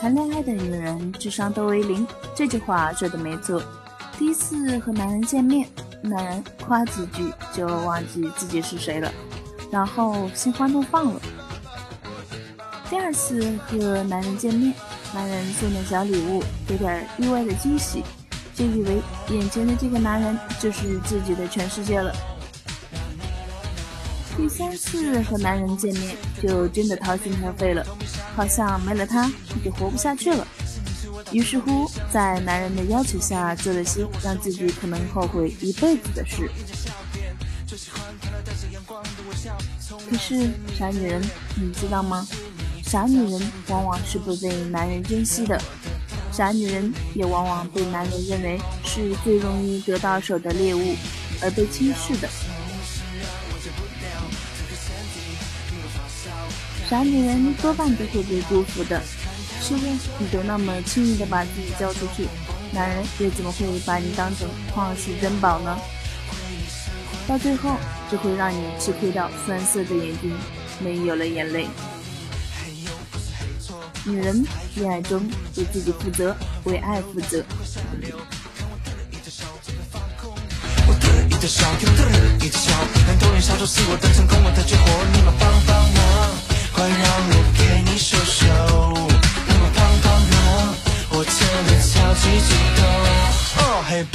谈恋爱的女人智商都为零，这句话说的没错。第一次和男人见面，男人夸几句就忘记自己是谁了，然后心花怒放了。第二次和男人见面，男人送点小礼物，给点意外的惊喜，就以为眼前的这个男人就是自己的全世界了。第三次和男人见面，就真的掏心掏肺了，好像没了他就活不下去了。于是乎，在男人的要求下，做了些让自己可能后悔一辈子的事。可是，傻女人，你知道吗？傻女人往往是不被男人珍惜的，傻女人也往往被男人认为是最容易得到手的猎物，而被轻视的。傻女人多半都会被辜负的。试问，你都那么轻易的把自己交出去，男人又怎么会把你当成旷世珍宝呢？到最后，只会让你吃亏到酸涩的眼睛没有了眼泪。女人恋爱中为自己负责，为爱负责。一的笑，一的笑，难道年少就是我的成功，我的结果。抬起头 baby